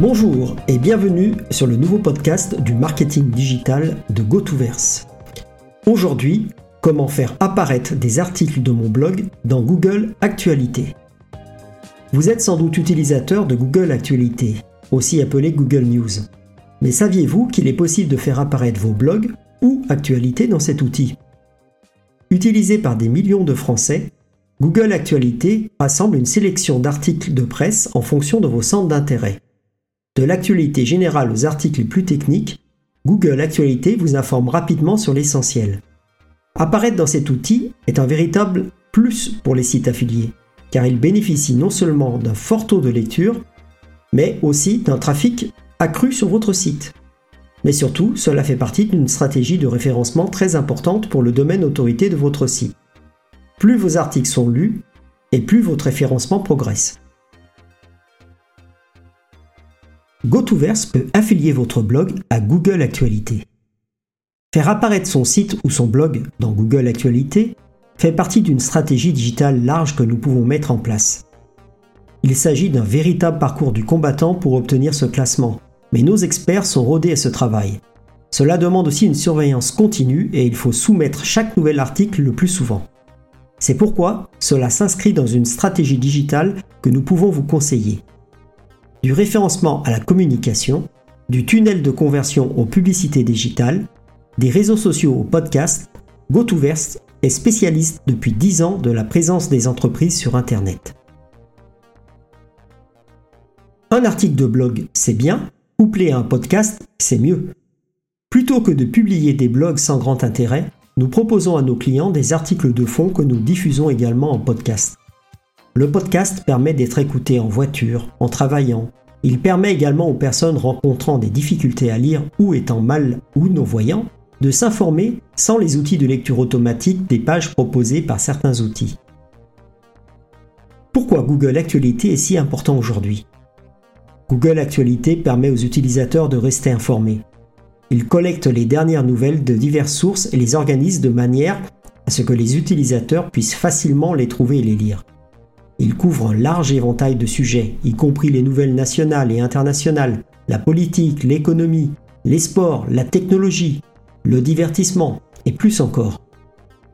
Bonjour et bienvenue sur le nouveau podcast du marketing digital de GoToVerse. Aujourd'hui, comment faire apparaître des articles de mon blog dans Google Actualité. Vous êtes sans doute utilisateur de Google Actualité, aussi appelé Google News. Mais saviez-vous qu'il est possible de faire apparaître vos blogs ou actualités dans cet outil? Utilisé par des millions de Français, Google Actualité rassemble une sélection d'articles de presse en fonction de vos centres d'intérêt. De l'actualité générale aux articles les plus techniques, Google Actualité vous informe rapidement sur l'essentiel. Apparaître dans cet outil est un véritable plus pour les sites affiliés, car il bénéficie non seulement d'un fort taux de lecture, mais aussi d'un trafic accru sur votre site. Mais surtout, cela fait partie d'une stratégie de référencement très importante pour le domaine autorité de votre site. Plus vos articles sont lus, et plus votre référencement progresse. GoToVerse peut affilier votre blog à Google Actualité. Faire apparaître son site ou son blog dans Google Actualité fait partie d'une stratégie digitale large que nous pouvons mettre en place. Il s'agit d'un véritable parcours du combattant pour obtenir ce classement, mais nos experts sont rodés à ce travail. Cela demande aussi une surveillance continue et il faut soumettre chaque nouvel article le plus souvent. C'est pourquoi cela s'inscrit dans une stratégie digitale que nous pouvons vous conseiller du référencement à la communication, du tunnel de conversion aux publicités digitales, des réseaux sociaux aux podcasts, GoToVerse est spécialiste depuis 10 ans de la présence des entreprises sur Internet. Un article de blog, c'est bien, couplé à un podcast, c'est mieux. Plutôt que de publier des blogs sans grand intérêt, nous proposons à nos clients des articles de fond que nous diffusons également en podcast. Le podcast permet d'être écouté en voiture, en travaillant. Il permet également aux personnes rencontrant des difficultés à lire ou étant mal ou non-voyants de s'informer sans les outils de lecture automatique des pages proposées par certains outils. Pourquoi Google Actualité est si important aujourd'hui? Google Actualité permet aux utilisateurs de rester informés. Il collecte les dernières nouvelles de diverses sources et les organise de manière à ce que les utilisateurs puissent facilement les trouver et les lire. Il couvre un large éventail de sujets, y compris les nouvelles nationales et internationales, la politique, l'économie, les sports, la technologie, le divertissement et plus encore.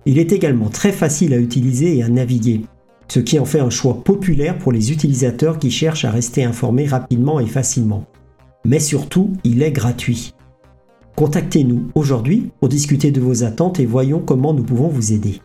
Il est également très facile à utiliser et à naviguer, ce qui en fait un choix populaire pour les utilisateurs qui cherchent à rester informés rapidement et facilement. Mais surtout, il est gratuit. Contactez-nous aujourd'hui pour discuter de vos attentes et voyons comment nous pouvons vous aider.